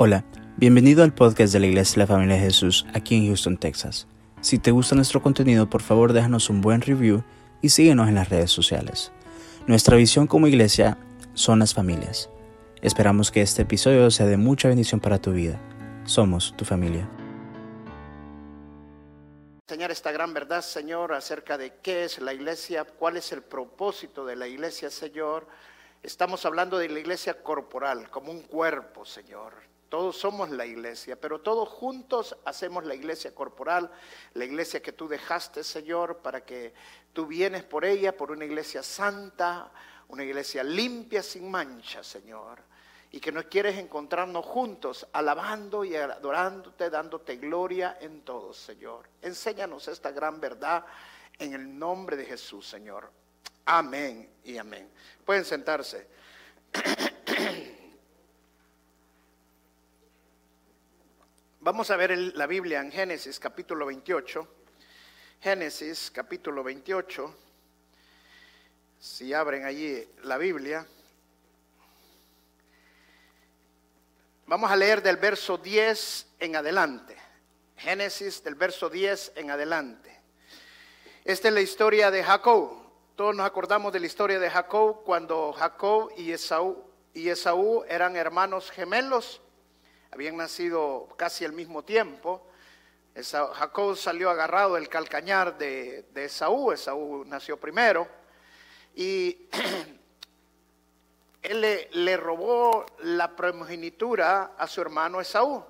Hola, bienvenido al podcast de la Iglesia de la Familia de Jesús aquí en Houston, Texas. Si te gusta nuestro contenido, por favor déjanos un buen review y síguenos en las redes sociales. Nuestra visión como iglesia son las familias. Esperamos que este episodio sea de mucha bendición para tu vida. Somos tu familia. Enseñar esta gran verdad, Señor, acerca de qué es la iglesia, cuál es el propósito de la iglesia, Señor. Estamos hablando de la iglesia corporal, como un cuerpo, Señor. Todos somos la iglesia, pero todos juntos hacemos la iglesia corporal, la iglesia que tú dejaste, Señor, para que tú vienes por ella, por una iglesia santa, una iglesia limpia, sin mancha, Señor. Y que nos quieres encontrarnos juntos, alabando y adorándote, dándote gloria en todo, Señor. Enséñanos esta gran verdad en el nombre de Jesús, Señor. Amén y amén. Pueden sentarse. Vamos a ver la Biblia en Génesis capítulo 28. Génesis capítulo 28. Si abren allí la Biblia. Vamos a leer del verso 10 en adelante. Génesis del verso 10 en adelante. Esta es la historia de Jacob. Todos nos acordamos de la historia de Jacob cuando Jacob y Esaú, y Esaú eran hermanos gemelos habían nacido casi al mismo tiempo. Jacob salió agarrado del calcañar de, de Esaú, Esaú nació primero, y él le, robó la primogenitura a su hermano Esaú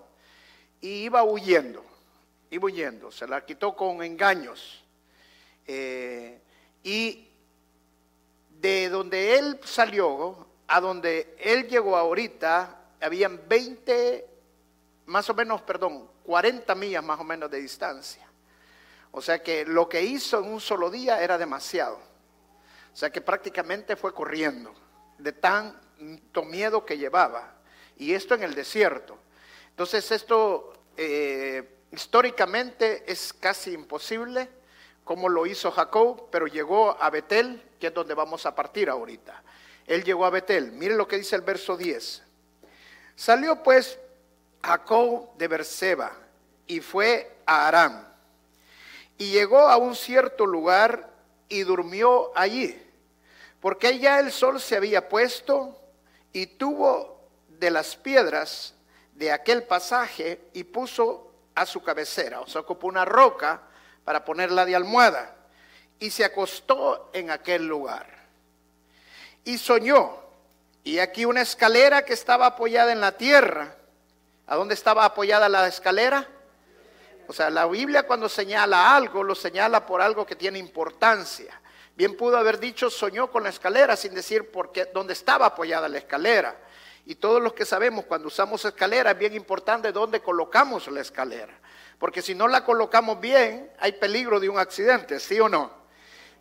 y iba huyendo, iba huyendo, se la quitó con engaños. Eh, y de donde él salió a donde él llegó ahorita, habían 20, más o menos, perdón, 40 millas más o menos de distancia. O sea que lo que hizo en un solo día era demasiado. O sea que prácticamente fue corriendo de tanto miedo que llevaba. Y esto en el desierto. Entonces esto eh, históricamente es casi imposible como lo hizo Jacob, pero llegó a Betel, que es donde vamos a partir ahorita. Él llegó a Betel. Miren lo que dice el verso 10. Salió pues Jacob de Berseba y fue a Aram. Y llegó a un cierto lugar y durmió allí, porque ya el sol se había puesto y tuvo de las piedras de aquel pasaje y puso a su cabecera, o sea, ocupó una roca para ponerla de almohada y se acostó en aquel lugar. Y soñó y aquí una escalera que estaba apoyada en la tierra. ¿A dónde estaba apoyada la escalera? O sea, la Biblia cuando señala algo, lo señala por algo que tiene importancia. Bien pudo haber dicho soñó con la escalera sin decir por qué, dónde estaba apoyada la escalera. Y todos los que sabemos cuando usamos escalera es bien importante dónde colocamos la escalera. Porque si no la colocamos bien, hay peligro de un accidente, ¿sí o no?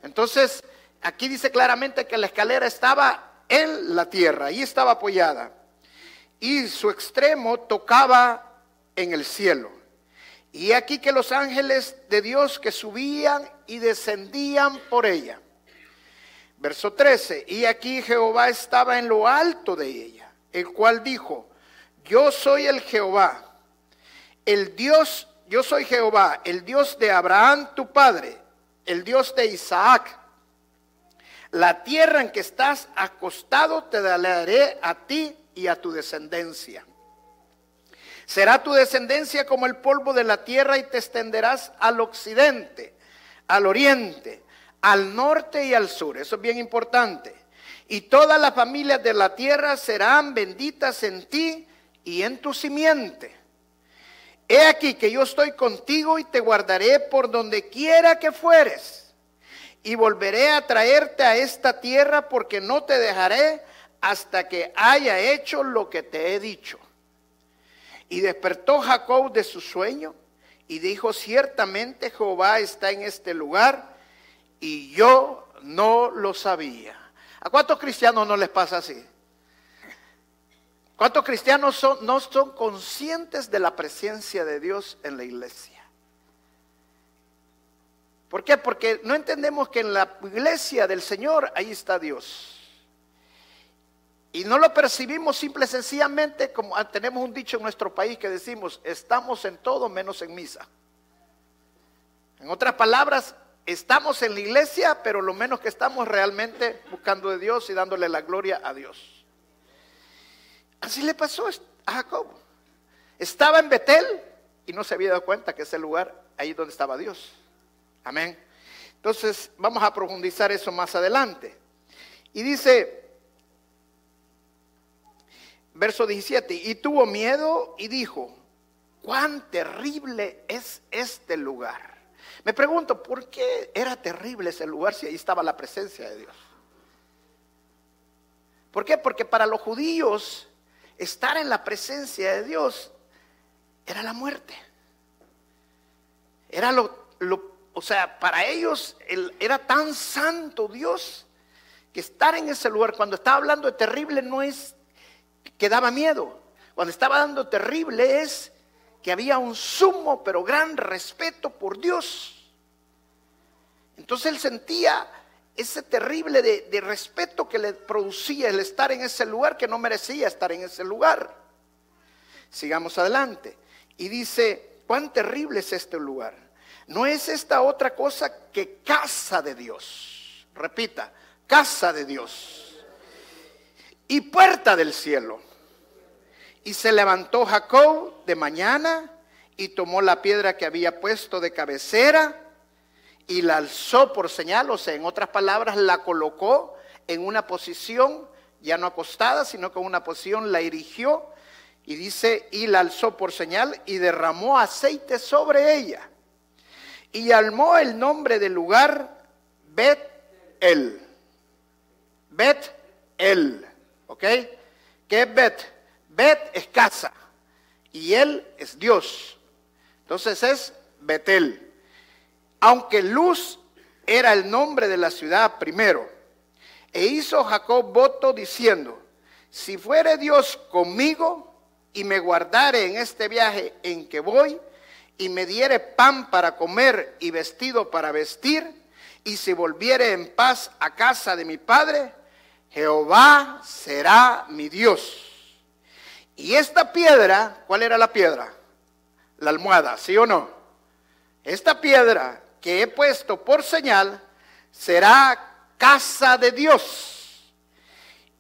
Entonces, aquí dice claramente que la escalera estaba en la tierra, ahí estaba apoyada, y su extremo tocaba en el cielo. Y aquí que los ángeles de Dios que subían y descendían por ella. Verso 13, y aquí Jehová estaba en lo alto de ella, el cual dijo, yo soy el Jehová, el Dios, yo soy Jehová, el Dios de Abraham tu padre, el Dios de Isaac la tierra en que estás acostado te daré a ti y a tu descendencia. Será tu descendencia como el polvo de la tierra y te extenderás al occidente, al oriente, al norte y al sur. Eso es bien importante. Y todas las familias de la tierra serán benditas en ti y en tu simiente. He aquí que yo estoy contigo y te guardaré por donde quiera que fueres y volveré a traerte a esta tierra porque no te dejaré hasta que haya hecho lo que te he dicho. Y despertó Jacob de su sueño y dijo, ciertamente Jehová está en este lugar y yo no lo sabía. ¿A cuántos cristianos no les pasa así? ¿Cuántos cristianos no son conscientes de la presencia de Dios en la iglesia? ¿Por qué? Porque no entendemos que en la iglesia del Señor ahí está Dios. Y no lo percibimos simple sencillamente como ah, tenemos un dicho en nuestro país que decimos, estamos en todo menos en misa. En otras palabras, estamos en la iglesia, pero lo menos que estamos realmente buscando de Dios y dándole la gloria a Dios. Así le pasó a Jacob. Estaba en Betel y no se había dado cuenta que ese lugar ahí donde estaba Dios. Amén. Entonces vamos a profundizar eso más adelante. Y dice, verso 17, y tuvo miedo y dijo, cuán terrible es este lugar. Me pregunto, ¿por qué era terrible ese lugar si ahí estaba la presencia de Dios? ¿Por qué? Porque para los judíos estar en la presencia de Dios era la muerte. Era lo, o sea, para ellos era tan santo Dios que estar en ese lugar, cuando estaba hablando de terrible, no es que daba miedo. Cuando estaba dando terrible es que había un sumo pero gran respeto por Dios. Entonces él sentía ese terrible de, respeto que le producía el estar en ese lugar que no merecía estar en ese lugar. Sigamos adelante. Y dice, cuán terrible es este lugar. No es esta otra cosa que casa de Dios. Repita, casa de Dios. Y puerta del cielo. Y se levantó Jacob de mañana y tomó la piedra que había puesto de cabecera y la alzó por señal, o sea, en otras palabras, la colocó en una posición ya no acostada, sino con una posición la erigió y dice, y la alzó por señal y derramó aceite sobre ella. Y almó el nombre del lugar Bet El. Bet El. ¿Ok? ¿Qué es Bet? Bet es casa y Él es Dios. Entonces es Betel. Aunque Luz era el nombre de la ciudad primero. E hizo Jacob voto diciendo, si fuere Dios conmigo y me guardare en este viaje en que voy, y me diere pan para comer y vestido para vestir, y si volviere en paz a casa de mi padre, Jehová será mi Dios. Y esta piedra, ¿cuál era la piedra? La almohada, ¿sí o no? Esta piedra que he puesto por señal será casa de Dios.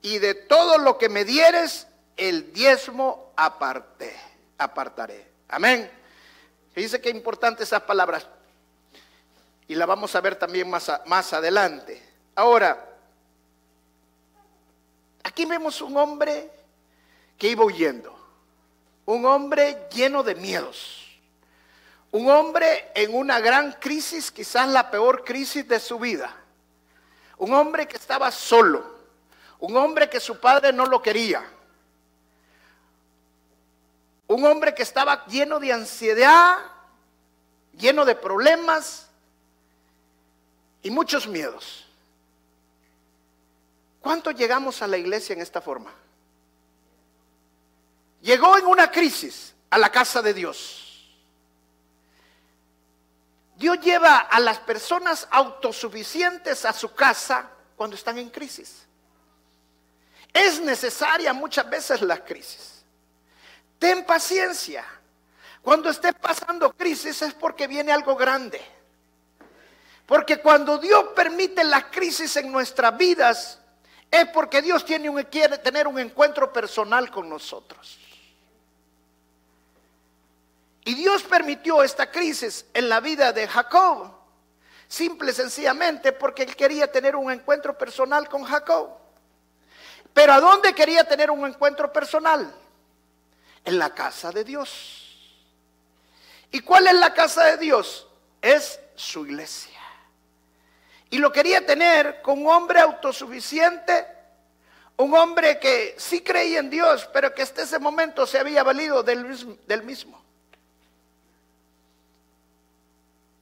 Y de todo lo que me dieres, el diezmo aparté, apartaré. Amén. Dice que importante esas palabras. Y la vamos a ver también más, más adelante. Ahora, aquí vemos un hombre que iba huyendo. Un hombre lleno de miedos. Un hombre en una gran crisis, quizás la peor crisis de su vida. Un hombre que estaba solo. Un hombre que su padre no lo quería. Un hombre que estaba lleno de ansiedad, lleno de problemas y muchos miedos. ¿Cuánto llegamos a la iglesia en esta forma? Llegó en una crisis a la casa de Dios. Dios lleva a las personas autosuficientes a su casa cuando están en crisis. Es necesaria muchas veces la crisis. Ten paciencia. Cuando estés pasando crisis es porque viene algo grande. Porque cuando Dios permite la crisis en nuestras vidas, es porque Dios tiene un, quiere tener un encuentro personal con nosotros. Y Dios permitió esta crisis en la vida de Jacob, simple y sencillamente porque él quería tener un encuentro personal con Jacob. Pero ¿a dónde quería tener un encuentro personal? En la casa de Dios. ¿Y cuál es la casa de Dios? Es su iglesia. Y lo quería tener con un hombre autosuficiente, un hombre que sí creía en Dios, pero que hasta ese momento se había valido del, mismo.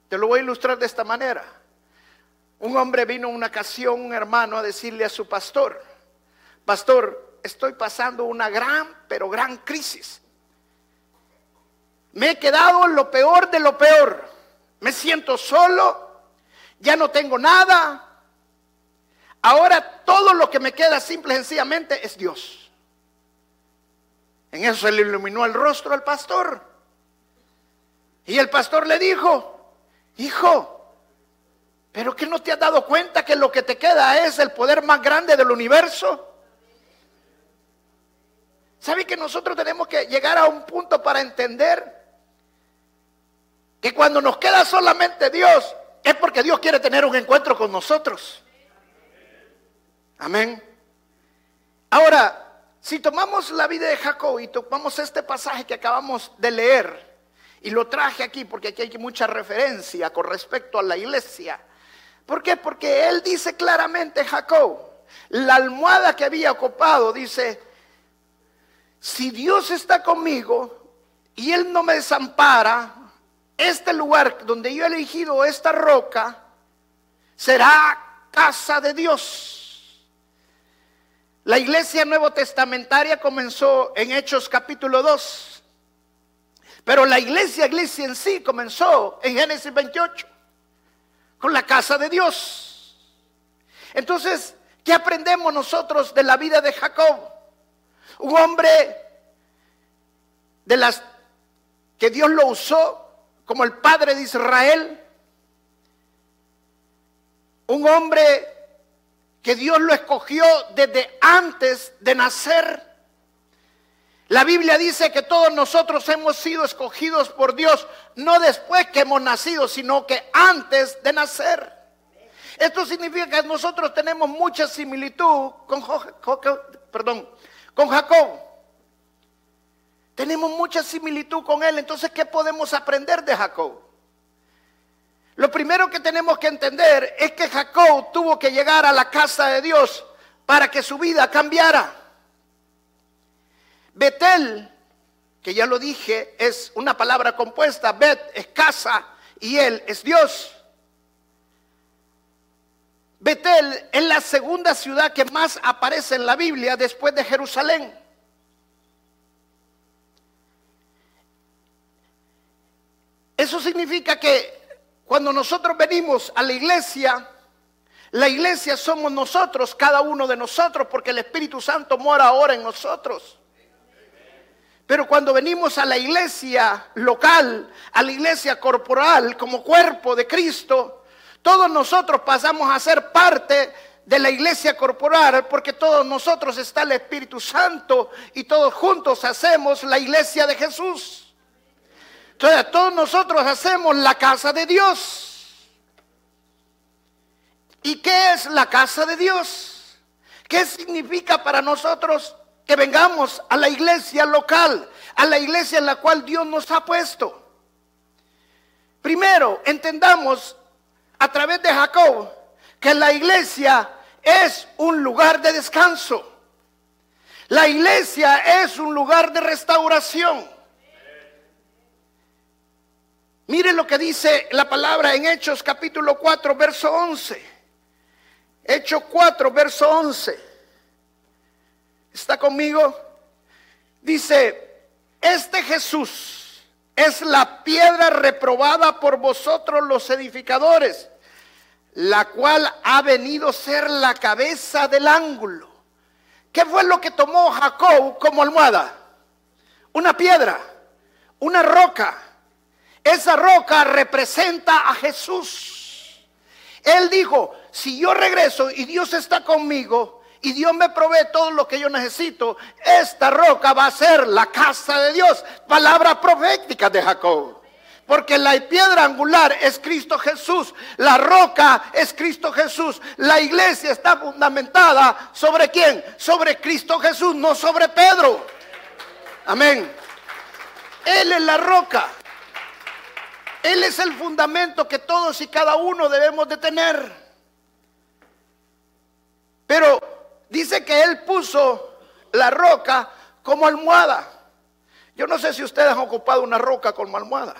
Te lo voy a ilustrar de esta manera. Un hombre vino una ocasión, un hermano, a decirle a su pastor, pastor, estoy pasando una gran, pero gran crisis. Me he quedado en lo peor de lo peor. Me siento solo, ya no tengo nada. Ahora todo lo que me queda simple y sencillamente es Dios. En eso le iluminó el rostro al pastor. Y el pastor le dijo, hijo, pero que no te has dado cuenta que lo que te queda es el poder más grande del universo. ¿Sabe que nosotros tenemos que llegar a un punto para entender que cuando nos queda solamente Dios es porque Dios quiere tener un encuentro con nosotros? Amén. Ahora, si tomamos la vida de Jacob y tomamos este pasaje que acabamos de leer, y lo traje aquí porque aquí hay mucha referencia con respecto a la iglesia. ¿Por qué? Porque él dice claramente, Jacob, la almohada que había ocupado, dice, si Dios está conmigo y Él no me desampara, este lugar donde yo he elegido esta roca será casa de Dios. La iglesia nuevo testamentaria comenzó en Hechos capítulo 2, pero la iglesia, iglesia en sí comenzó en Génesis 28, con la casa de Dios. Entonces, ¿qué aprendemos nosotros de la vida de Jacob? Un hombre de las que Dios lo usó como el padre de Israel. Un hombre que Dios lo escogió desde antes de nacer. La Biblia dice que todos nosotros hemos sido escogidos por Dios, no después que hemos nacido, sino que antes de nacer. Esto significa que nosotros tenemos mucha similitud con, perdón, con Jacob. Tenemos mucha similitud con él. Entonces, ¿qué podemos aprender de Jacob? Lo primero que tenemos que entender es que Jacob tuvo que llegar a la casa de Dios para que su vida cambiara. Betel, que ya lo dije, es una palabra compuesta. Bet es casa y él es Dios. Betel es la segunda ciudad que más aparece en la Biblia después de Jerusalén. Eso significa que cuando nosotros venimos a la iglesia, la iglesia somos nosotros, cada uno de nosotros, porque el Espíritu Santo mora ahora en nosotros. Pero cuando venimos a la iglesia local, a la iglesia corporal, como cuerpo de Cristo, todos nosotros pasamos a ser parte de la iglesia corporal porque todos nosotros está el Espíritu Santo y todos juntos hacemos la iglesia de Jesús. Entonces todos nosotros hacemos la casa de Dios. ¿Y qué es la casa de Dios? ¿Qué significa para nosotros que vengamos a la iglesia local, a la iglesia en la cual Dios nos ha puesto? Primero, entendamos a través de Jacob que la iglesia es un lugar de descanso. La iglesia es un lugar de restauración. Mire lo que dice la palabra en Hechos capítulo 4, verso 11. Hechos 4, verso 11. ¿Está conmigo? Dice, este Jesús es la piedra reprobada por vosotros los edificadores, la cual ha venido a ser la cabeza del ángulo. ¿Qué fue lo que tomó Jacob como almohada? Una piedra, una roca. Esa roca representa a Jesús. Él dijo, si yo regreso y Dios está conmigo, y Dios me provee todo lo que yo necesito, esta roca va a ser la casa de Dios. Palabra profética de Jacob. Porque la piedra angular es Cristo Jesús, la roca es Cristo Jesús, la iglesia está fundamentada sobre quién? Sobre Cristo Jesús, no sobre Pedro. Amén. Él es la roca. Él es el fundamento que todos y cada uno debemos de tener. Pero dice que él puso la roca como almohada. Yo no sé si ustedes han ocupado una roca como almohada.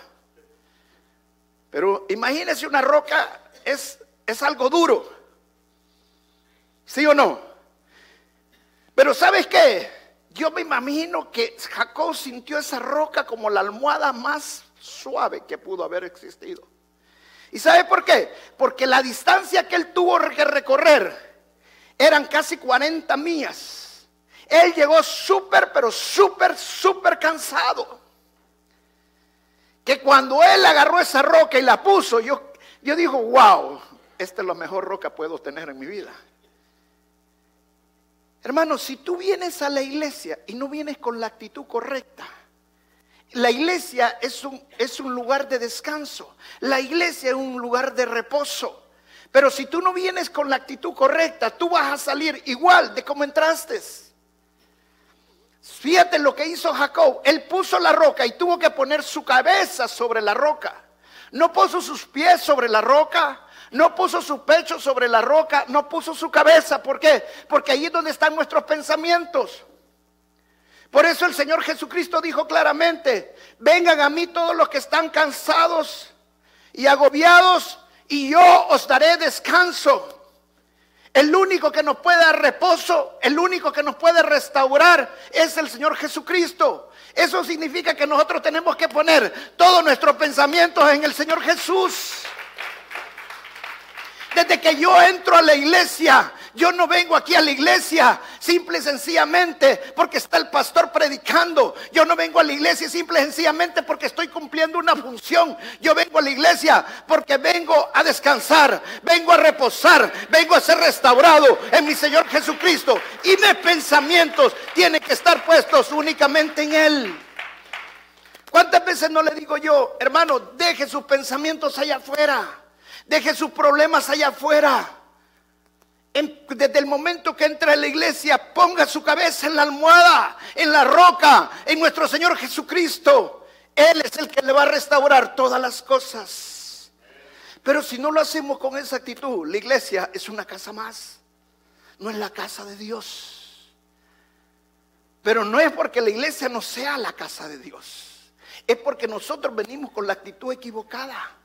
Pero imagínense una roca, es, es algo duro. ¿Sí o no? Pero ¿sabes qué? Yo me imagino que Jacob sintió esa roca como la almohada más suave que pudo haber existido. ¿Y sabe por qué? Porque la distancia que él tuvo que recorrer Eran casi 40 millas. Él llegó súper, pero súper, súper cansado. Que cuando él agarró esa roca y la puso, yo, yo digo, wow, esta es la mejor roca que puedo tener en mi vida. Hermano, si tú vienes a la iglesia y no vienes con la actitud correcta, la iglesia es un, es un lugar de descanso, la iglesia es un lugar de reposo. Pero si tú no vienes con la actitud correcta, tú vas a salir igual de como entraste. Fíjate lo que hizo Jacob. Él puso la roca y tuvo que poner su cabeza sobre la roca. No puso sus pies sobre la roca. No puso su pecho sobre la roca. No puso su cabeza. ¿Por qué? Porque ahí es donde están nuestros pensamientos. Por eso el Señor Jesucristo dijo claramente, vengan a mí todos los que están cansados y agobiados y yo os daré descanso. El único que nos puede dar reposo, el único que nos puede restaurar es el Señor Jesucristo. Eso significa que nosotros tenemos que poner todos nuestros pensamientos en el Señor Jesús. Desde que yo entro a la iglesia, yo no vengo aquí a la iglesia simple y sencillamente porque está el pastor predicando. Yo no vengo a la iglesia simple y sencillamente porque estoy cumpliendo una función. Yo vengo a la iglesia porque vengo a descansar, vengo a reposar, vengo a ser restaurado en mi Señor Jesucristo. Y mis pensamientos tienen que estar puestos únicamente en Él. ¿Cuántas veces no le digo yo, hermano, deje sus pensamientos allá afuera? Deje sus problemas allá afuera desde el momento que entra en la iglesia, ponga su cabeza en la almohada, en la roca, en nuestro Señor Jesucristo. Él es el que le va a restaurar todas las cosas. Pero si no lo hacemos con esa actitud, la iglesia es una casa más, no es la casa de Dios. Pero no es porque la iglesia no sea la casa de Dios, es porque nosotros venimos con la actitud equivocada.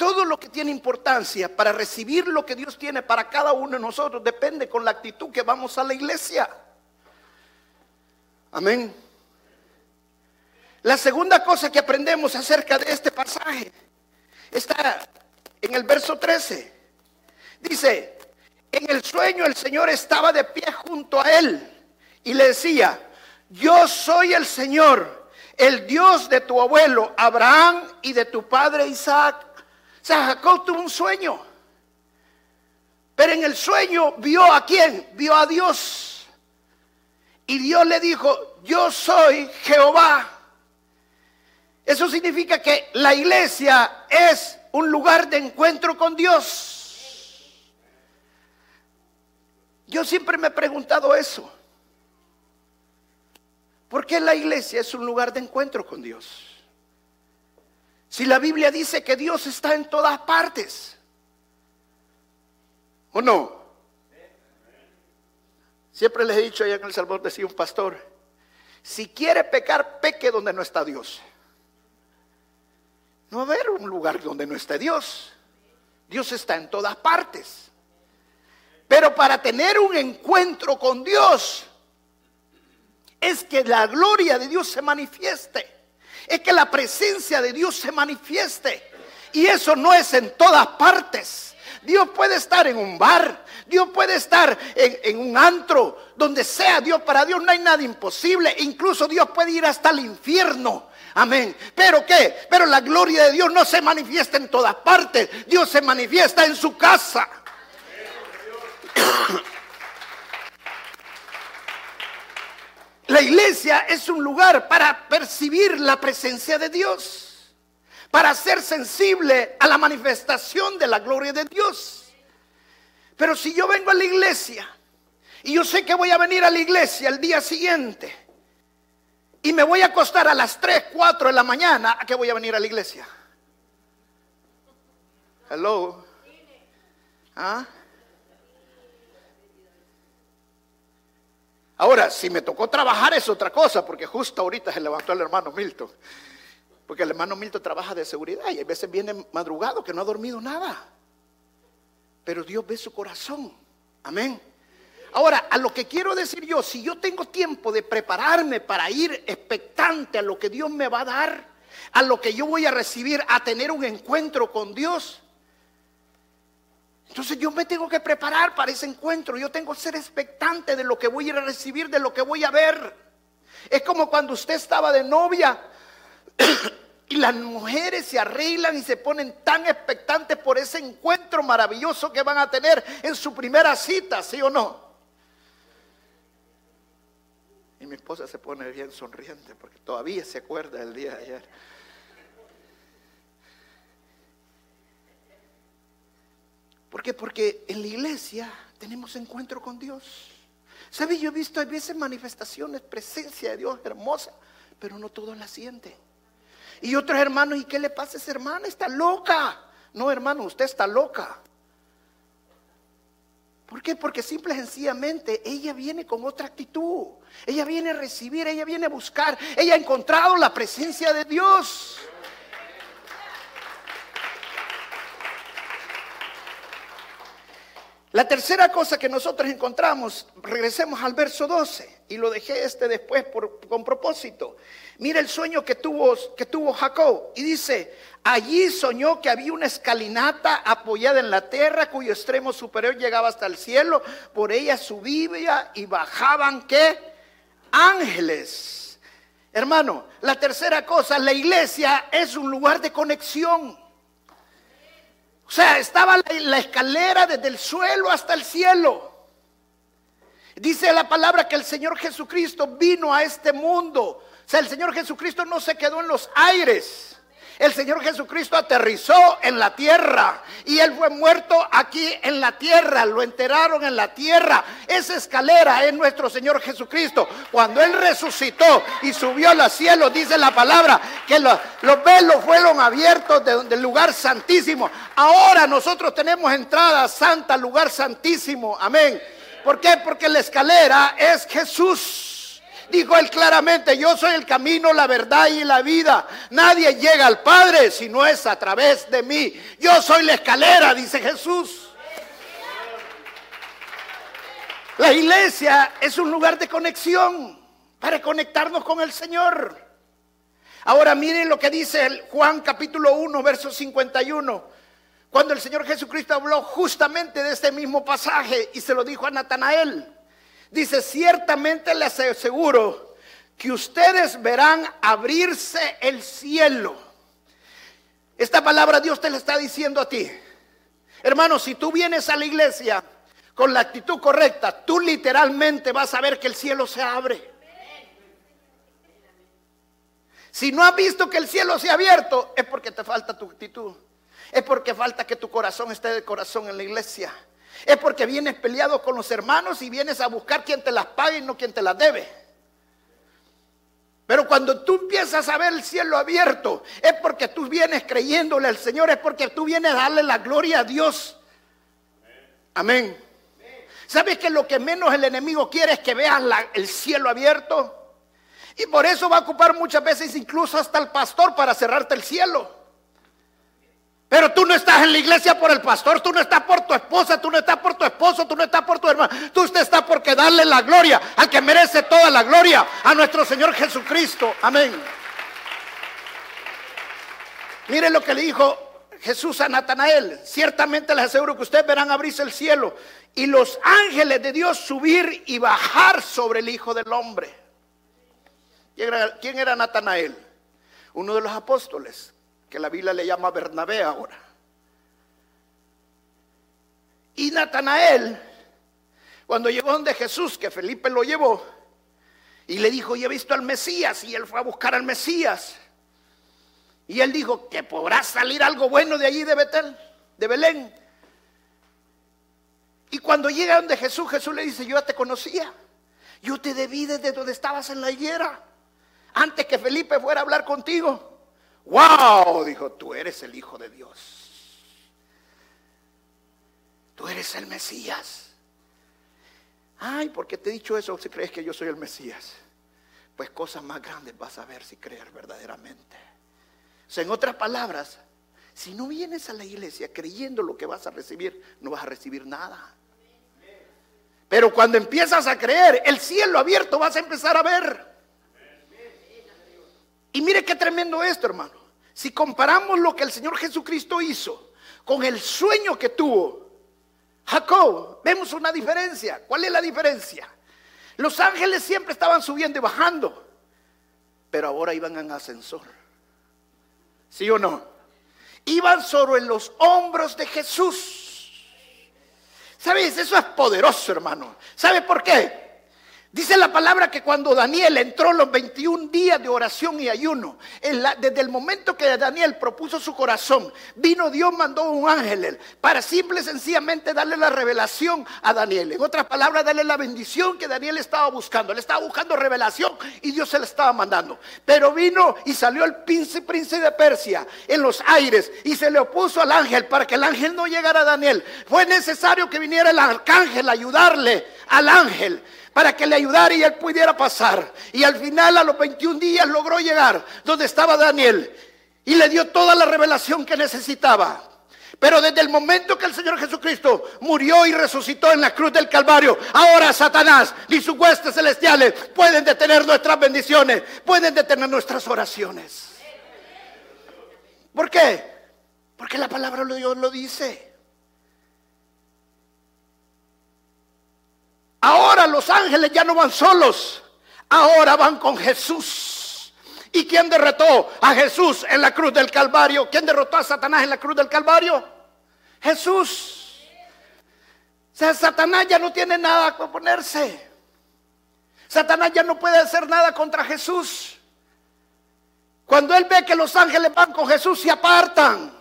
Todo lo que tiene importancia para recibir lo que Dios tiene para cada uno de nosotros depende con la actitud que vamos a la iglesia. Amén. La segunda cosa que aprendemos acerca de este pasaje está en el verso 13. Dice, en el sueño el Señor estaba de pie junto a él y le decía, yo soy el Señor, el Dios de tu abuelo Abraham y de tu padre Isaac. Sea, Jacob tuvo un sueño. Pero en el sueño vio a quién? Vio a Dios. Y Dios le dijo, yo soy Jehová. Eso significa que la iglesia es un lugar de encuentro con Dios. Yo siempre me he preguntado eso. ¿Por qué la iglesia es un lugar de encuentro con Dios? Si la Biblia dice que Dios está en todas partes. ¿O no? Siempre les he dicho allá en El Salvador, decía un pastor, si quiere pecar, peque donde no está Dios. No va a haber un lugar donde no esté Dios. Dios está en todas partes. Pero para tener un encuentro con Dios, es que la gloria de Dios se manifieste es que la presencia de Dios se manifieste. Y eso no es en todas partes. Dios puede estar en un bar, Dios puede estar en, un antro, donde sea Dios, para Dios no hay nada imposible. Incluso Dios puede ir hasta el infierno. Amén. Pero qué? Pero la gloria de Dios no se manifiesta en todas partes. Dios se manifiesta en su casa. La iglesia es un lugar para percibir la presencia de Dios, para ser sensible a la manifestación de la gloria de Dios. Pero si yo vengo a la iglesia y yo sé que voy a venir a la iglesia el día siguiente y me voy a acostar a las 3, 4 de la mañana, ¿a qué voy a venir a la iglesia? Hello. ¿Ah? Ahora, si me tocó trabajar es otra cosa, porque justo ahorita se levantó el hermano Milton. Porque el hermano Milton trabaja de seguridad y a veces viene madrugado que no ha dormido nada. Pero Dios ve su corazón. Amén. Ahora, a lo que quiero decir yo, si yo tengo tiempo de prepararme para ir expectante a lo que Dios me va a dar, a lo que yo voy a recibir, a tener un encuentro con Dios, Entonces yo me tengo que preparar para ese encuentro. Yo tengo que ser expectante de lo que voy a ir a recibir, de lo que voy a ver. Es como cuando usted estaba de novia y las mujeres se arreglan y se ponen tan expectantes por ese encuentro maravilloso que van a tener en su primera cita, ¿sí o no? Y mi esposa se pone bien sonriente porque todavía se acuerda del día de ayer. ¿Por qué? Porque en la iglesia tenemos encuentro con Dios. ¿Sabe? Yo he visto a veces manifestaciones, presencia de Dios hermosa, pero no todos la sienten. Y otros hermanos, ¿y qué le pasa a esa hermana? Está loca. No, hermano, usted está loca. ¿Por qué? Porque simple y sencillamente ella viene con otra actitud. Ella viene a recibir, ella viene a buscar. Ella ha encontrado la presencia de Dios. La tercera cosa que nosotros encontramos, regresemos al verso 12, y lo dejé este después con propósito. Mira el sueño que tuvo, que tuvo Jacob, y dice, allí soñó que había una escalinata apoyada en la tierra, cuyo extremo superior llegaba hasta el cielo, por ella subía y bajaban, ¿qué? Ángeles. Hermano, la tercera cosa, la iglesia es un lugar de conexión. O sea, estaba la, escalera desde el suelo hasta el cielo. Dice la palabra que el Señor Jesucristo vino a este mundo. O sea, el Señor Jesucristo no se quedó en los aires. El Señor Jesucristo aterrizó en la tierra y Él fue muerto aquí en la tierra, lo enteraron en la tierra. Esa escalera es nuestro Señor Jesucristo. Cuando Él resucitó y subió al cielo, dice la palabra, que los, velos fueron abiertos del lugar santísimo. Ahora nosotros tenemos entrada santa lugar santísimo. Amén. ¿Por qué? Porque la escalera es Jesús. Dijo él claramente, yo soy el camino, la verdad y la vida. Nadie llega al Padre si no es a través de mí. Yo soy la escalera, dice Jesús. La iglesia es un lugar de conexión para conectarnos con el Señor. Ahora miren lo que dice Juan capítulo 1, verso 51. Cuando el Señor Jesucristo habló justamente de este mismo pasaje y se lo dijo a Natanael. Dice, ciertamente les aseguro que ustedes verán abrirse el cielo. Esta palabra Dios te la está diciendo a ti. Hermano, si tú vienes a la iglesia con la actitud correcta, tú literalmente vas a ver que el cielo se abre. Si no has visto que el cielo se ha abierto, es porque te falta tu actitud. Es porque falta que tu corazón esté de corazón en la iglesia. Es porque vienes peleado con los hermanos y vienes a buscar quien te las pague y no quien te las debe. Pero cuando tú empiezas a ver el cielo abierto, es porque tú vienes creyéndole al Señor, es porque tú vienes a darle la gloria a Dios. Amén. ¿Sabes que lo que menos el enemigo quiere es que veas el cielo abierto? Y por eso va a ocupar muchas veces incluso hasta el pastor para cerrarte el cielo. Pero tú no estás en la iglesia por el pastor, tú no estás por tu esposa, tú no estás por tu esposo, tú no estás por tu hermano, tú estás porque darle la gloria al que merece toda la gloria, a nuestro Señor Jesucristo. Amén. Miren lo que le dijo Jesús a Natanael. Ciertamente les aseguro que ustedes verán abrirse el cielo y los ángeles de Dios subir y bajar sobre el Hijo del Hombre. ¿Quién era, quién era Natanael? Uno de los apóstoles que la Biblia le llama Bernabé ahora. Y Natanael, cuando llegó donde Jesús, que Felipe lo llevó, y le dijo, y he visto al Mesías, y él fue a buscar al Mesías. Y él dijo, que podrá salir algo bueno de allí de Betel, de Belén. Y cuando llega donde Jesús, Jesús le dice, yo ya te conocía. Yo te debí desde donde estabas en la higuera, antes que Felipe fuera a hablar contigo. Wow, dijo, tú eres el Hijo de Dios. Tú eres el Mesías. Ay, ¿por qué te he dicho eso si crees que yo soy el Mesías? Pues cosas más grandes vas a ver si crees verdaderamente. En otras palabras, si no vienes a la iglesia creyendo lo que vas a recibir, no vas a recibir nada. Pero cuando empiezas a creer, el cielo abierto vas a empezar a ver. Y mire qué tremendo esto, hermano. Si comparamos lo que el Señor Jesucristo hizo con el sueño que tuvo, Jacob, vemos una diferencia. ¿Cuál es la diferencia? Los ángeles siempre estaban subiendo y bajando, pero ahora iban en ascensor. ¿Sí o no? Iban sobre los hombros de Jesús. ¿Sabes? Eso es poderoso, hermano. ¿Sabe por qué? Dice la palabra que cuando Daniel entró los 21 días de oración y ayuno, desde el momento que Daniel propuso su corazón, vino Dios, mandó un ángel para simple y sencillamente darle la revelación a Daniel. En otras palabras, darle la bendición que Daniel estaba buscando. Él estaba buscando revelación y Dios se la estaba mandando. Pero vino y salió el príncipe, príncipe de Persia en los aires y se le opuso al ángel para que el ángel no llegara a Daniel. Fue necesario que viniera el arcángel a ayudarle al ángel para que le ayudara y él pudiera pasar. Y al final, a los 21 días, logró llegar donde estaba Daniel y le dio toda la revelación que necesitaba. Pero desde el momento que el Señor Jesucristo murió y resucitó en la cruz del Calvario, ahora Satanás y sus huestes celestiales pueden detener nuestras bendiciones, pueden detener nuestras oraciones. ¿Por qué? Porque la palabra de Dios lo dice. Ahora los ángeles ya no van solos, ahora van con Jesús. ¿Y quién derrotó a Jesús en la cruz del Calvario? ¿Quién derrotó a Satanás en la cruz del Calvario? Jesús. O sea, Satanás ya no tiene nada que oponerse. Satanás ya no puede hacer nada contra Jesús. Cuando él ve que los ángeles van con Jesús, se apartan.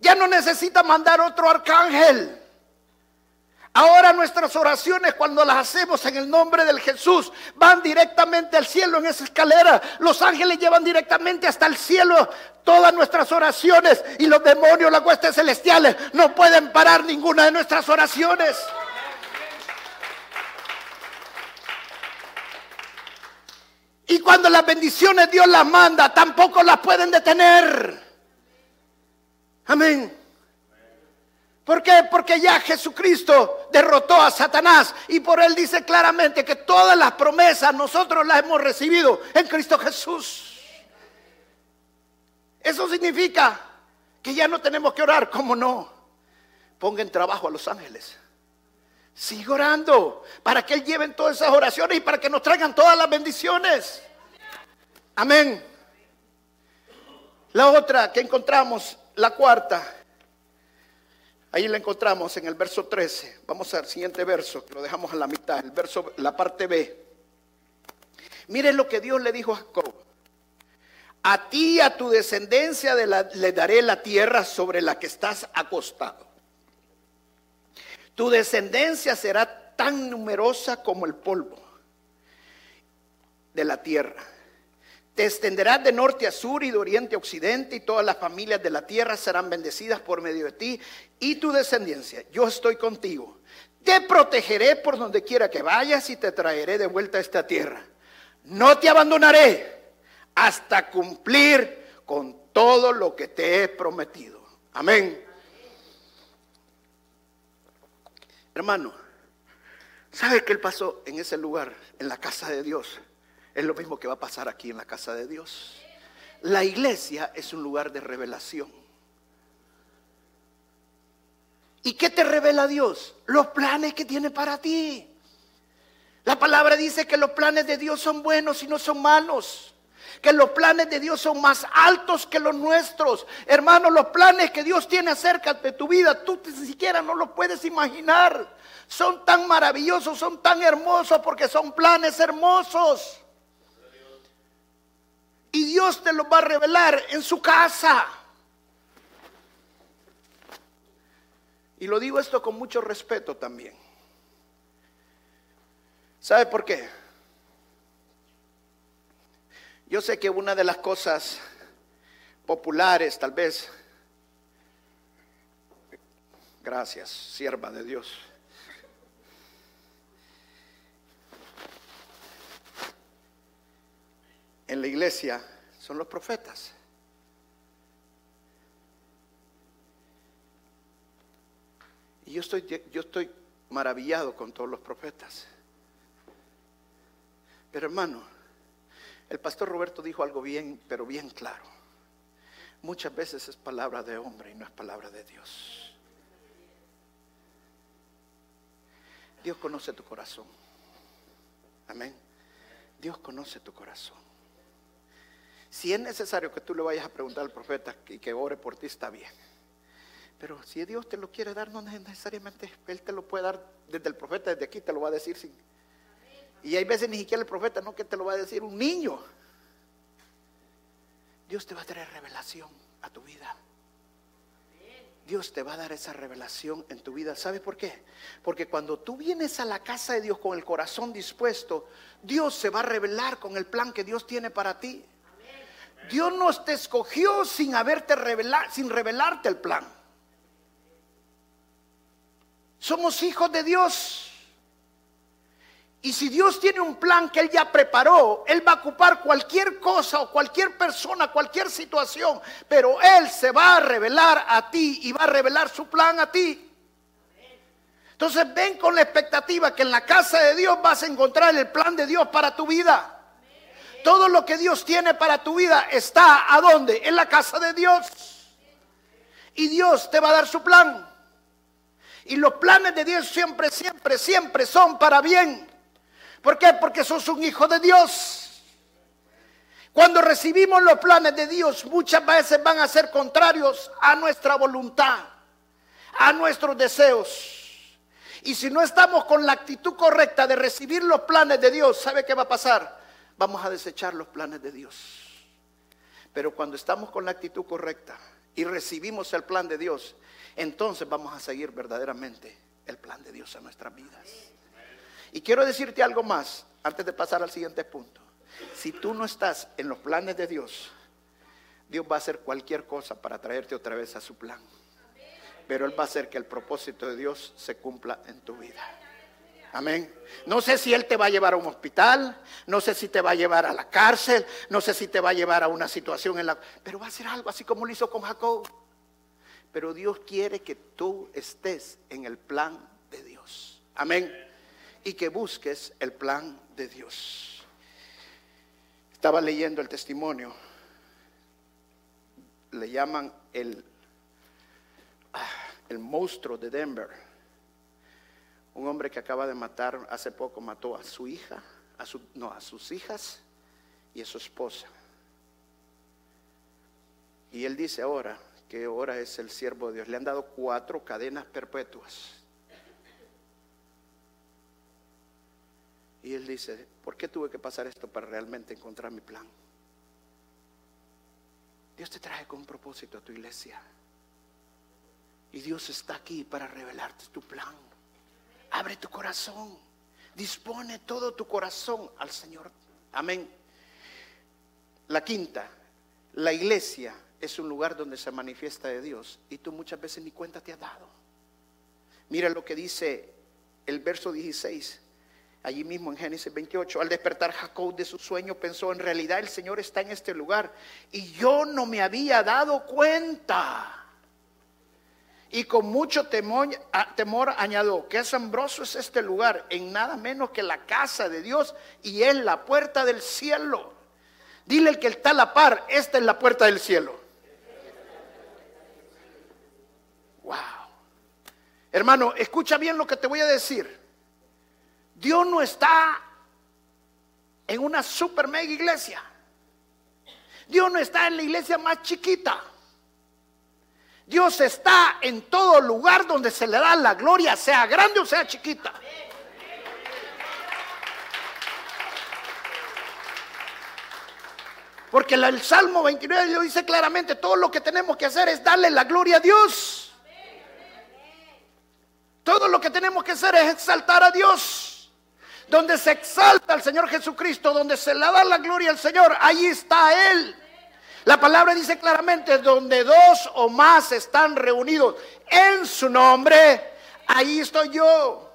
Ya no necesita mandar otro arcángel. Ahora nuestras oraciones cuando las hacemos en el nombre del Jesús van directamente al cielo en esa escalera. Los ángeles llevan directamente hasta el cielo todas nuestras oraciones y los demonios, las huestes celestiales no pueden parar ninguna de nuestras oraciones. Y cuando las bendiciones Dios las manda, tampoco las pueden detener. Amén. ¿Por qué? Porque ya Jesucristo derrotó a Satanás y por él dice claramente que todas las promesas nosotros las hemos recibido en Cristo Jesús. Eso significa que ya no tenemos que orar, ¿cómo no? Pongan trabajo a los ángeles. Sigue orando para que Él lleven todas esas oraciones y para que nos traigan todas las bendiciones. Amén. La otra que encontramos, la cuarta, Ahí la encontramos en el verso 13. Vamos al siguiente verso, que lo dejamos a la mitad, el verso, la parte B. Miren lo que Dios le dijo a Jacob. A ti, a tu descendencia le daré la tierra sobre la que estás acostado. Tu descendencia será tan numerosa como el polvo de la tierra te extenderás de norte a sur y de oriente a occidente y todas las familias de la tierra serán bendecidas por medio de ti y tu descendencia. Yo estoy contigo. Te protegeré por donde quiera que vayas y te traeré de vuelta a esta tierra. No te abandonaré hasta cumplir con todo lo que te he prometido. Amén. Hermano, ¿sabe qué pasó en ese lugar, en la casa de Dios? Es lo mismo que va a pasar aquí en la casa de Dios. La iglesia es un lugar de revelación. ¿Y qué te revela Dios? Los planes que tiene para ti. La palabra dice que los planes de Dios son buenos y no son malos. Que los planes de Dios son más altos que los nuestros. Hermano, los planes que Dios tiene acerca de tu vida, tú ni siquiera no los puedes imaginar. Son tan maravillosos, son tan hermosos porque son planes hermosos. Y Dios te lo va a revelar en su casa. Y lo digo esto con mucho respeto también. ¿Sabe por qué? Yo sé que una de las cosas populares, tal vez, gracias, sierva de Dios, en la iglesia son los profetas. Y yo estoy, yo estoy maravillado con todos los profetas. Pero hermano, el pastor Roberto dijo algo bien, pero bien claro. Muchas veces es palabra de hombre y no es palabra de Dios. Dios conoce tu corazón. Amén. Dios conoce tu corazón. Si es necesario que tú le vayas a preguntar al profeta y que ore por ti, está bien. Pero si Dios te lo quiere dar, no necesariamente Él te lo puede dar desde el profeta, desde aquí te lo va a decir. Y hay veces ni siquiera el profeta, no que te lo va a decir un niño. Dios te va a traer revelación a tu vida. Dios te va a dar esa revelación en tu vida. ¿Sabes por qué? Porque cuando tú vienes a la casa de Dios con el corazón dispuesto, Dios se va a revelar con el plan que Dios tiene para ti. Dios no te escogió sin haberte revelar, sin revelarte el plan. Somos hijos de Dios. Y si Dios tiene un plan que Él ya preparó, Él va a ocupar cualquier cosa o cualquier persona, cualquier situación, pero Él se va a revelar a ti y va a revelar su plan a ti. Entonces ven con la expectativa que en la casa de Dios vas a encontrar el plan de Dios para tu vida. Todo lo que Dios tiene para tu vida está a dónde? En la casa de Dios. Y Dios te va a dar su plan. Y los planes de Dios siempre, siempre, siempre son para bien. ¿Por qué? Porque sos un hijo de Dios. Cuando recibimos los planes de Dios, muchas veces van a ser contrarios a nuestra voluntad, a nuestros deseos. Y si no estamos con la actitud correcta de recibir los planes de Dios, ¿sabe qué va a pasar? Vamos a desechar los planes de Dios. Pero cuando estamos con la actitud correcta y recibimos el plan de Dios, entonces vamos a seguir verdaderamente el plan de Dios en nuestras vidas. Y quiero decirte algo más antes de pasar al siguiente punto. Si tú no estás en los planes de Dios, Dios va a hacer cualquier cosa para traerte otra vez a su plan. Pero Él va a hacer que el propósito de Dios se cumpla en tu vida. Amén. No sé si Él te va a llevar a un hospital, no sé si te va a llevar a la cárcel, no sé si te va a llevar a una situación en la... Pero va a ser algo así como lo hizo con Jacob. Pero Dios quiere que tú estés en el plan de Dios. Amén y que busques el plan de Dios. Estaba leyendo el testimonio, le llaman el, ah, el monstruo de Denver. Un hombre que acaba de matar, hace poco mató a su hija, a su, no, a sus hijas y a su esposa. Y él dice ahora que ahora es el siervo de Dios. Le han dado cuatro cadenas perpetuas. Y él dice, ¿por qué tuve que pasar esto para realmente encontrar mi plan? Dios te trae con un propósito a tu iglesia. Y Dios está aquí para revelarte tu plan. Abre tu corazón. Dispone todo tu corazón al Señor. Amén. La quinta, la iglesia es un lugar donde se manifiesta de Dios y tú muchas veces ni cuenta te has dado. Mira lo que dice el verso 16 allí mismo en Génesis 28, al despertar Jacob de su sueño pensó, en realidad el Señor está en este lugar y yo no me había dado cuenta. Y con mucho temor, temor añadió, qué asombroso es este lugar, en nada menos que la casa de Dios y en la puerta del cielo. Dile el que está a la par, esta es la puerta del cielo. Wow. Hermano, escucha bien lo que te voy a decir. Dios no está en una super mega iglesia. Dios no está en la iglesia más chiquita. Dios está en todo lugar donde se le da la gloria, sea grande o sea chiquita. Porque el Salmo 29 lo dice claramente, todo lo que tenemos que hacer es darle la gloria a Dios. Todo lo que tenemos que hacer es exaltar a Dios donde se exalta al Señor Jesucristo, donde se le da la gloria al Señor, ahí está Él. La palabra dice claramente, donde dos o más están reunidos en su nombre, ahí estoy yo.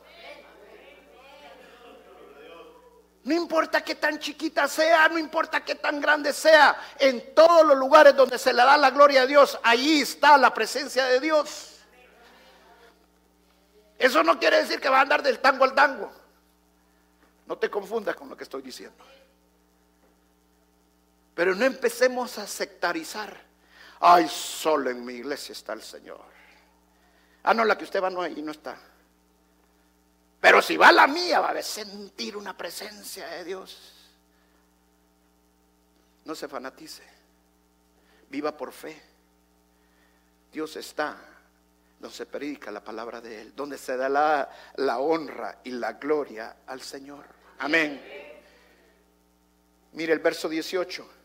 No importa qué tan chiquita sea, no importa qué tan grande sea, en todos los lugares donde se le da la gloria a Dios, ahí está la presencia de Dios. Eso no quiere decir que va a andar del tango al tango. No te confundas con lo que estoy diciendo. Pero no empecemos a sectarizar. Ay, solo en mi iglesia está el Señor. Ah, no, la que usted va no ahí no está. Pero si va la mía, va a sentir una presencia de Dios. No se fanatice. Viva por fe. Dios está donde se predica la palabra de Él, donde se da la, la honra y la gloria al Señor. Amén. Mire el verso 18.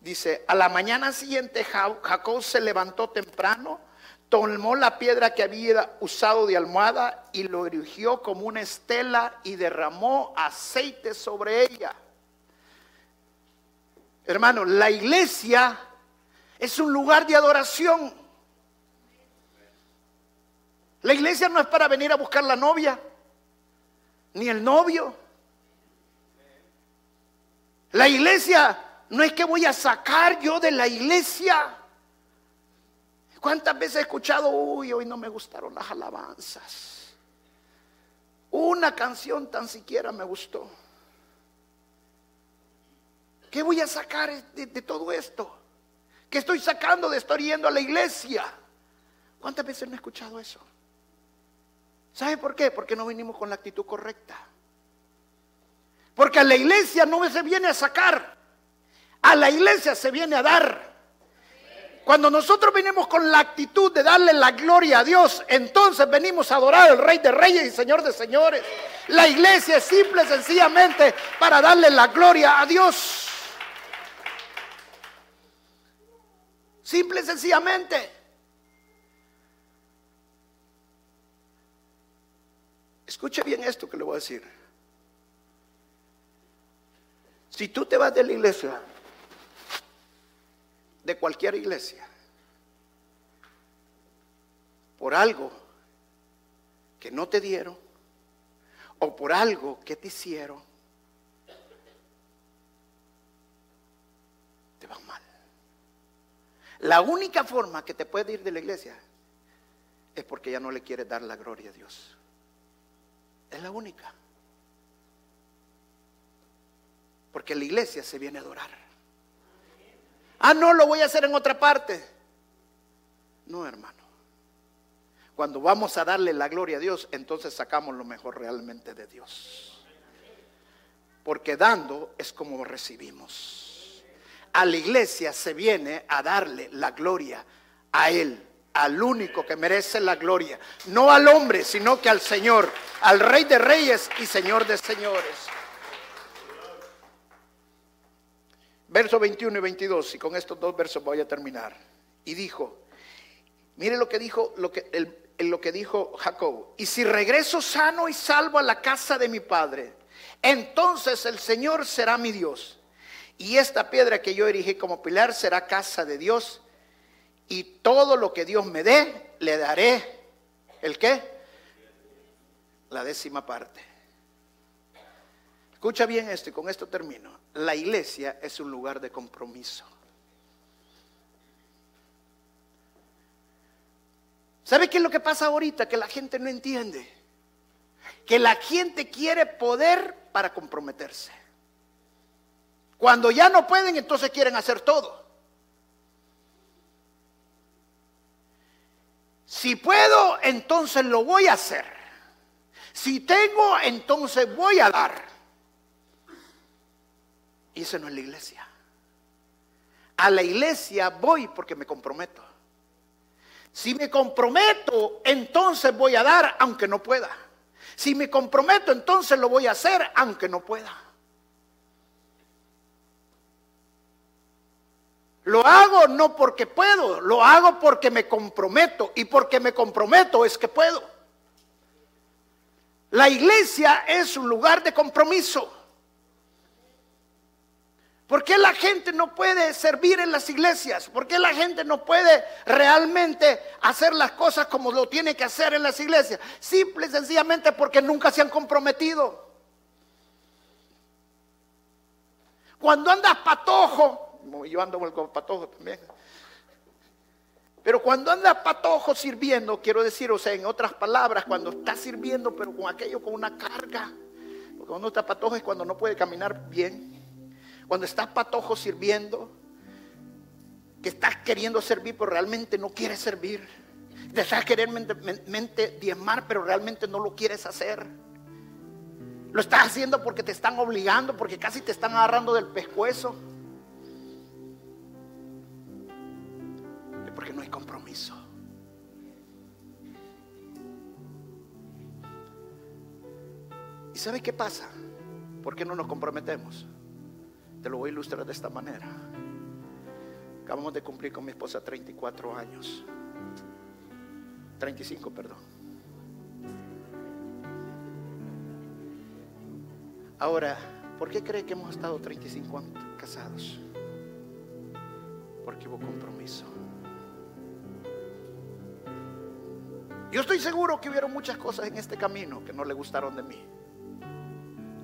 Dice, a la mañana siguiente Jacob se levantó temprano, tomó la piedra que había usado de almohada y lo erigió como una estela y derramó aceite sobre ella. Hermano, la iglesia es un lugar de adoración. La iglesia no es para venir a buscar la novia, ni el novio. La iglesia no es que voy a sacar yo de la iglesia. ¿Cuántas veces he escuchado, uy, hoy no me gustaron las alabanzas? Una canción tan siquiera me gustó. ¿Qué voy a sacar de, todo esto? ¿Qué estoy sacando de estar yendo a la iglesia? ¿Cuántas veces no he escuchado eso? ¿Sabe por qué? Porque no vinimos con la actitud correcta. Porque a la iglesia no se viene a sacar, la iglesia se viene a dar. Cuando nosotros venimos con la actitud de darle la gloria a Dios, entonces venimos a adorar al Rey de Reyes y Señor de Señores. La iglesia es simple sencillamente para darle la gloria a Dios. Simple sencillamente. Escuche bien esto que le voy a decir. Si tú te vas de la iglesia, de cualquier iglesia, por algo que no te dieron o por algo que te hicieron, te va mal. La única forma que te puede ir de la iglesia es porque ya no le quieres dar la gloria a Dios. Es la única. Porque la iglesia se viene a adorar. Ah, no, lo voy a hacer en otra parte. No, hermano. Cuando vamos a darle la gloria a Dios, entonces sacamos lo mejor realmente de Dios. Porque dando es como recibimos. A la iglesia se viene a darle la gloria a Él, al único que merece la gloria. No al hombre, sino que al Señor, al Rey de Reyes y Señor de Señores. Verso 21 y 22, y con estos dos versos voy a terminar. Y dijo, mire lo que dijo, lo que, lo que dijo Jacob, y si regreso sano y salvo a la casa de mi padre, entonces el Señor será mi Dios. Y esta piedra que yo erigí como pilar será casa de Dios. Y todo lo que Dios me dé, le daré. ¿El qué? La décima parte. Escucha bien esto y con esto termino. La iglesia es un lugar de compromiso. ¿Sabe qué es lo que pasa ahorita? Que la gente no entiende. Que la gente quiere poder para comprometerse. Cuando ya no pueden, entonces quieren hacer todo. Si puedo, entonces lo voy a hacer. Si tengo, entonces voy a dar. Y eso no es la iglesia. A la iglesia voy porque me comprometo. Si me comprometo, entonces voy a dar aunque no pueda. Si me comprometo, entonces lo voy a hacer aunque no pueda. Lo hago no porque puedo, lo hago porque me comprometo y porque me comprometo es que puedo. La iglesia es un lugar de compromiso. ¿Por qué la gente no puede servir en las iglesias? ¿Por qué la gente no puede realmente hacer las cosas como lo tiene que hacer en las iglesias? Simple y sencillamente porque nunca se han comprometido. Cuando andas patojo, yo ando con patojo también. Pero cuando andas patojo sirviendo, quiero decir, o sea, en otras palabras, cuando estás sirviendo, pero con aquello, con una carga, porque cuando está patojo es cuando no puede caminar bien cuando estás patojo sirviendo, que estás queriendo servir pero realmente no quieres servir. Deseas querer mente diezmar, pero realmente no lo quieres hacer. Lo estás haciendo porque te están obligando, porque casi te están agarrando del pescuezo. Es porque no hay compromiso. ¿Y sabes qué pasa? ¿Por qué no nos comprometemos? Te lo voy a ilustrar de esta manera. Acabamos de cumplir con mi esposa 34 años. 35, perdón. Ahora, ¿por qué cree que hemos estado 35 años casados? Porque hubo compromiso. Yo estoy seguro que hubieron muchas cosas en este camino que no le gustaron de mí.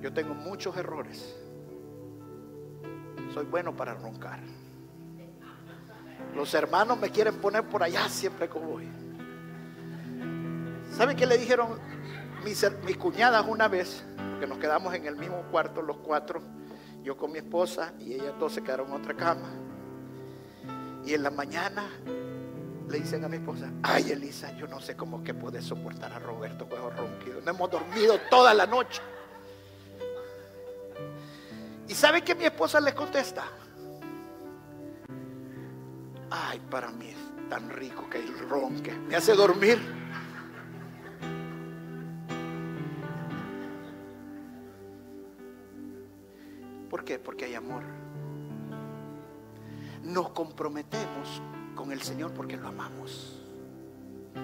Yo tengo muchos errores. Soy bueno para roncar. Los hermanos me quieren poner por allá siempre que voy. ¿Sabe qué le dijeron mis, cuñadas una vez? Porque nos quedamos en el mismo cuarto los cuatro. Yo con mi esposa y ellas dos se quedaron en otra cama. Y en la mañana le dicen a mi esposa, ay Elisa, yo no sé cómo que puede soportar a Roberto con ronquido. No hemos dormido toda la noche. ¿Y sabe que mi esposa le contesta? Ay, para mí es tan rico que el ronque. Me hace dormir. ¿Por qué? Porque hay amor. Nos comprometemos con el Señor porque lo amamos.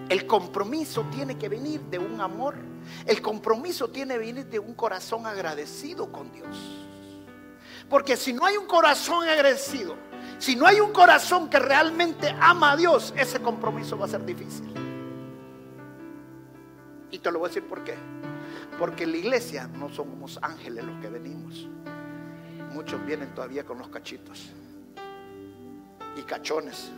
El compromiso tiene que venir de un amor. El compromiso tiene que venir de un corazón agradecido con Dios. Porque si no hay un corazón agradecido, si no hay un corazón que realmente ama a Dios, ese compromiso va a ser difícil. Y te lo voy a decir por qué. Porque en la iglesia no somos ángeles los que venimos. Muchos vienen todavía con los cachitos y cachones.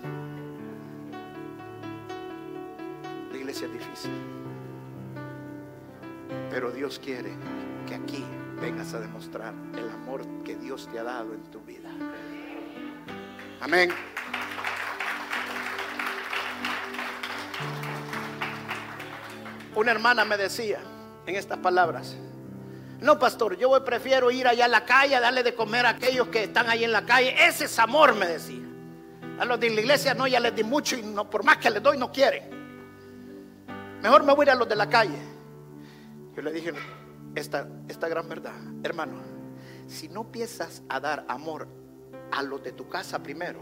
La iglesia es difícil. Pero Dios quiere que aquí vengas a demostrar el amor que Dios te ha dado en tu vida. Amén. Una hermana me decía en estas palabras, no, pastor, yo prefiero ir allá a la calle a darle de comer a aquellos que están ahí en la calle. Ese es amor, me decía. A los de la iglesia no, ya les di mucho y no, por más que les doy no quieren. Mejor me voy a ir a los de la calle. Yo le dije esta, esta gran verdad, hermano, si no empiezas a dar amor a los de tu casa primero,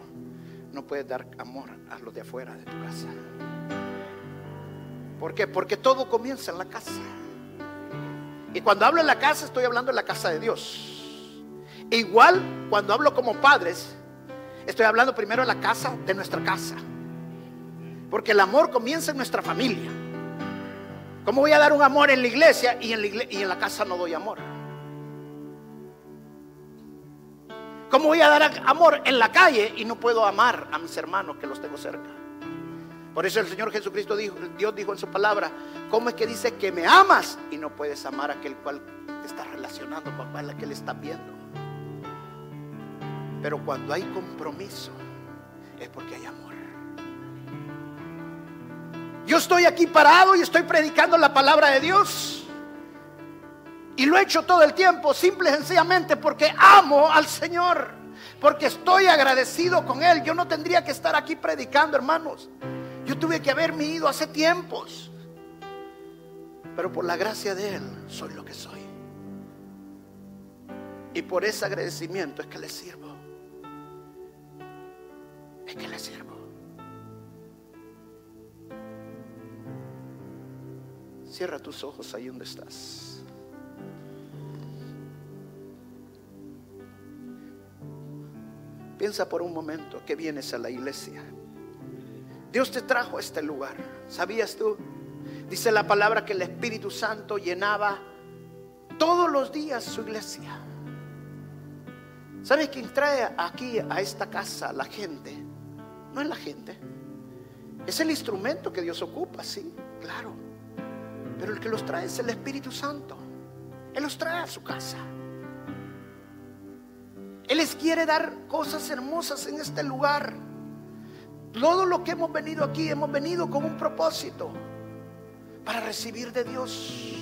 no puedes dar amor a los de afuera de tu casa. ¿Por qué? Porque todo comienza en la casa. Y cuando hablo en la casa, estoy hablando en la casa de Dios. igual, cuando hablo como padres, estoy hablando primero en la casa de nuestra casa. Porque el amor comienza en nuestra familia. ¿Cómo voy a dar un amor en la iglesia y en la, casa no doy amor? ¿Cómo voy a dar amor en la calle y no puedo amar a mis hermanos que los tengo cerca? Por eso el Señor Jesucristo dijo, Dios dijo en su palabra, ¿cómo es que dice que me amas y no puedes amar a aquel cual te está relacionando, papá, la que le está viendo? Pero cuando hay compromiso es porque hay amor. Yo estoy aquí parado y estoy predicando la palabra de Dios. Y lo he hecho todo el tiempo, simple y sencillamente porque amo al Señor. Porque estoy agradecido con Él. Yo no tendría que estar aquí predicando, hermanos. Yo tuve que haberme ido hace tiempos. Pero por la gracia de Él soy lo que soy. Y por ese agradecimiento es que le sirvo. Es que le sirvo. Cierra tus ojos ahí donde estás. Piensa por un que que vienes a la iglesia. Dios te trajo a este lugar. ¿Sabías tú? Dice la palabra que el Espíritu Santo llenaba todos los días su iglesia. ¿Sabes quién trae aquí a esta casa la gente? No es la gente. Es el instrumento que Dios ocupa, sí, claro. Pero el que los trae es el Espíritu Santo. Él los trae a su casa. Él les quiere dar cosas hermosas en este lugar. todo lo que hemos venido aquí, hemos venido con un propósito para recibir de Dios.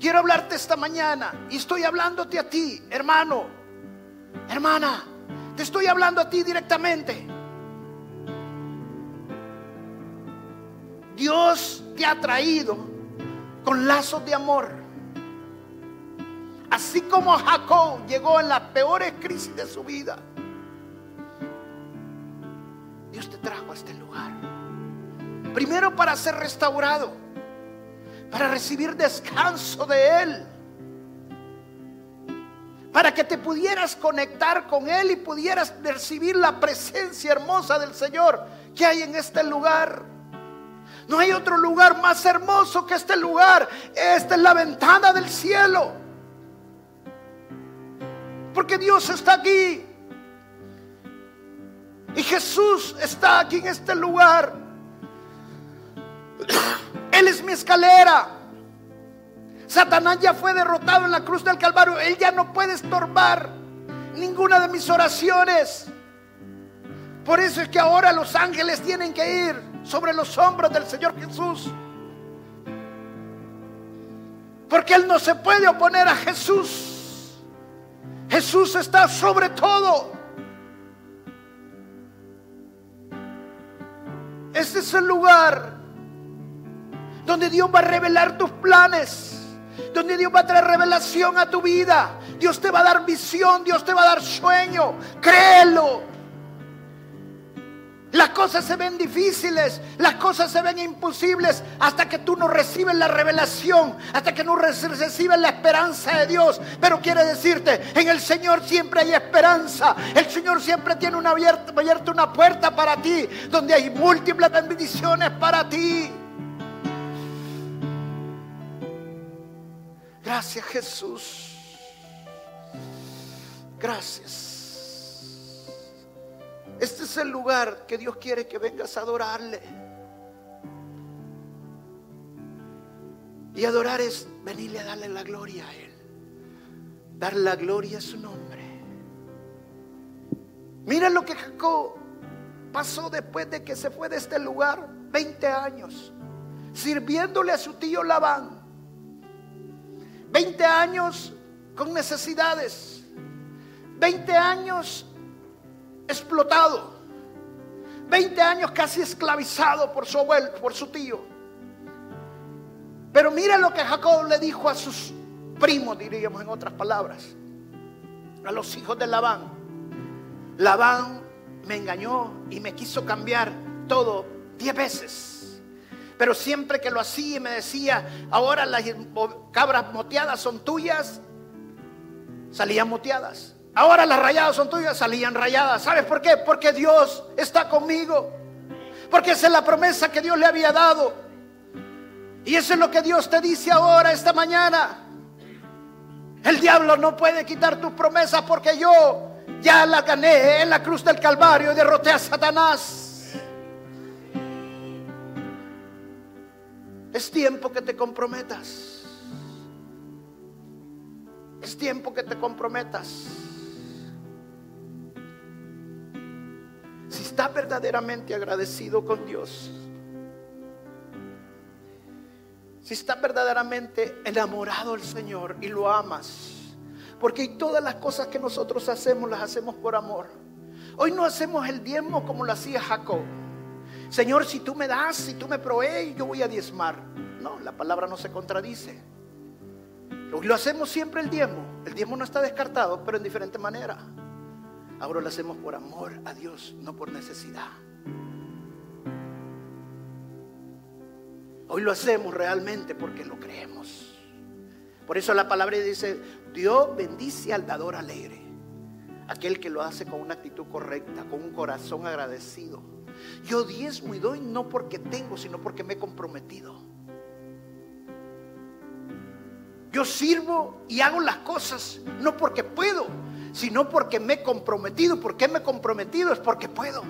Quiero hablarte esta mañana y estoy hablándote a ti, hermano, hermana, te estoy hablando a ti directamente. Dios te ha traído con lazos de amor. Así como Jacob llegó en las peores crisis de su vida. Dios te trajo a este lugar. Primero para ser restaurado, para recibir descanso de Él, para que te pudieras conectar con Él y pudieras recibir la presencia hermosa del Señor que hay en este lugar. No hay otro lugar más hermoso que este lugar. Esta es la ventana del cielo. Porque Dios está aquí. Y Jesús está aquí en este lugar. Él es mi escalera. Satanás ya fue derrotado en la cruz del Calvario. Él ya no puede estorbar ninguna de mis oraciones. Por eso es que ahora los ángeles tienen que ir sobre los hombros del Señor Jesús. Porque Él no se puede oponer a Jesús. Jesús está sobre todo. Este es el lugar donde Dios va a revelar tus planes, donde Dios va a traer revelación a tu vida. Dios te va a dar visión, Dios te va a dar sueño. Créelo. Las cosas se ven difíciles, las cosas se ven imposibles hasta que tú no recibes la revelación, hasta que no recibes la esperanza de Dios. Pero quiere decirte, en el Señor siempre hay esperanza. El Señor siempre tiene una abierta, abierta una puerta para ti, donde hay múltiples bendiciones para ti. Gracias Jesús. Gracias. Este es el lugar que Dios quiere que vengas a adorarle. Y adorar es venirle a darle la gloria a Él. Dar la gloria a su nombre. Mira lo que Jacob pasó después de que se fue de este lugar. 20 años. Sirviéndole a su tío Labán. 20 años con necesidades. 20 años explotado. 20 años casi esclavizado por su abuelo, por su tío. Pero mira lo que Jacob le dijo a sus primos, diríamos en otras palabras, a los hijos de Labán. Labán me engañó y me quiso cambiar todo diez veces. Pero siempre que lo hacía y me decía, ahora las cabras moteadas son tuyas, salían moteadas. Ahora las rayadas son tuyas, salían rayadas. ¿Sabes por qué? Porque Dios está conmigo. Porque esa es la promesa que Dios le había dado. Y eso es lo que Dios te dice ahora, esta mañana. El diablo no puede quitar tus promesas porque yo ya la gané en la cruz del Calvario y derroté a Satanás. Es tiempo que te comprometas. Es tiempo que te comprometas. Si está verdaderamente agradecido con Dios, si está verdaderamente enamorado del Señor y lo amas, porque todas las cosas que nosotros hacemos las hacemos por amor. Hoy no hacemos el diezmo como lo hacía Jacob. Señor, si tú me das, si tú me provees, yo voy a diezmar. No, la palabra no se contradice. Lo hacemos siempre el diezmo. El diezmo no está descartado, pero en diferente manera. Ahora lo hacemos por amor a Dios, no por necesidad. Hoy lo hacemos realmente porque lo creemos. Por eso la palabra dice, Dios bendice al dador alegre, aquel que lo hace con una actitud correcta, con un corazón agradecido. Yo diezmo y doy no porque tengo, sino porque me he comprometido. Yo sirvo y hago las cosas no porque puedo, sino porque me he comprometido. ¿Por qué me he comprometido? Es porque puedo.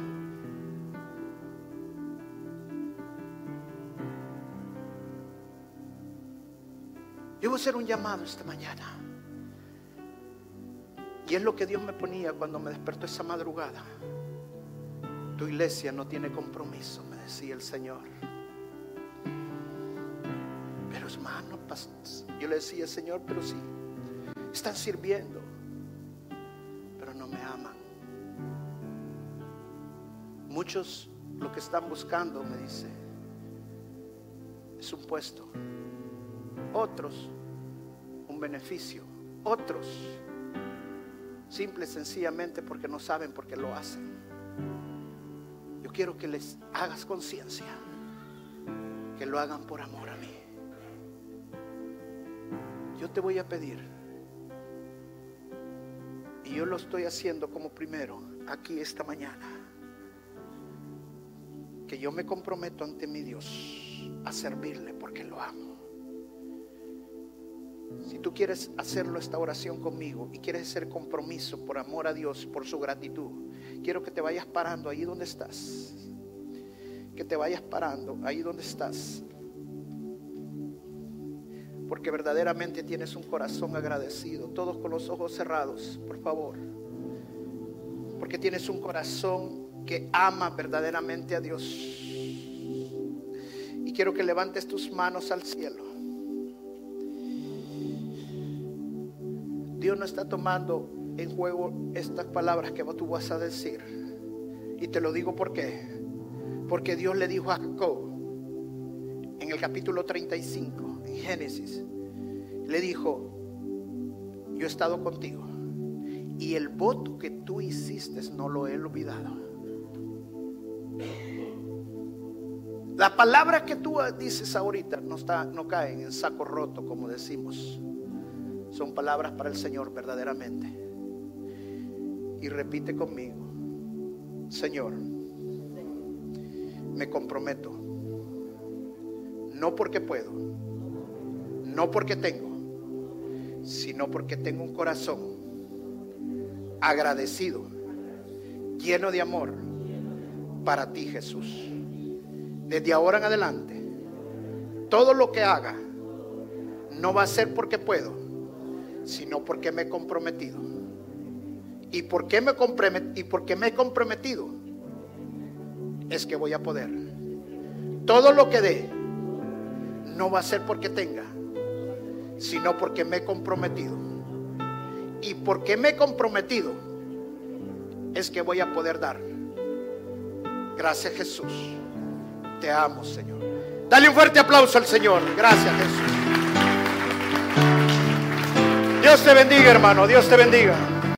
Yo voy a hacer un llamado esta mañana. Y es lo que Dios me ponía cuando me despertó esa madrugada. Tu iglesia no tiene compromiso, me decía el Señor. Pero hermano, yo le decía, Señor, pero sí, están sirviendo, me aman. Muchos lo que están buscando, me dice, es un puesto. Otros, un beneficio. Otros, simple y sencillamente porque no saben por qué lo hacen. Yo quiero que les hagas conciencia, que lo hagan por amor a mí. Yo te voy a pedir, y yo lo estoy haciendo como primero aquí esta mañana que yo me comprometo ante mi Dios a servirle porque lo amo. Si tú quieres hacerlo esta oración conmigo y quieres hacer compromiso por amor a Dios, por su gratitud, quiero que te vayas parando ahí donde estás. Que te vayas parando ahí donde estás. Porque verdaderamente tienes un corazón agradecido. Todos con los ojos cerrados, por favor. Porque tienes un corazón que ama verdaderamente a Dios. Y quiero que levantes tus manos al cielo. Dios no está tomando en juego estas palabras que tú vas a decir. Y te lo digo por qué. Porque Dios le dijo a Jacob en el capítulo 35, Génesis, le dijo, yo he estado contigo. Y el voto que tú hiciste no lo he olvidado. La palabra que tú dices ahorita no, está, no caen en saco roto, como decimos. Son palabras para el Señor verdaderamente. Y repite conmigo, Señor, me comprometo. No porque puedo, no porque tengo, sino porque tengo un corazón agradecido, lleno de amor para ti, Jesús desde ahora en adelante, todo lo que haga no va a ser porque puedo, sino porque me he comprometido. ¿Y por qué me, porque me he comprometido? Es que voy a poder. Todo lo que dé no va a ser porque tenga, sino porque me he comprometido. Y porque me he comprometido es que voy a poder dar. Gracias Jesús. Te amo, Señor. Dale un fuerte aplauso al Señor. Gracias, Jesús. Dios te bendiga, hermano. Dios te bendiga.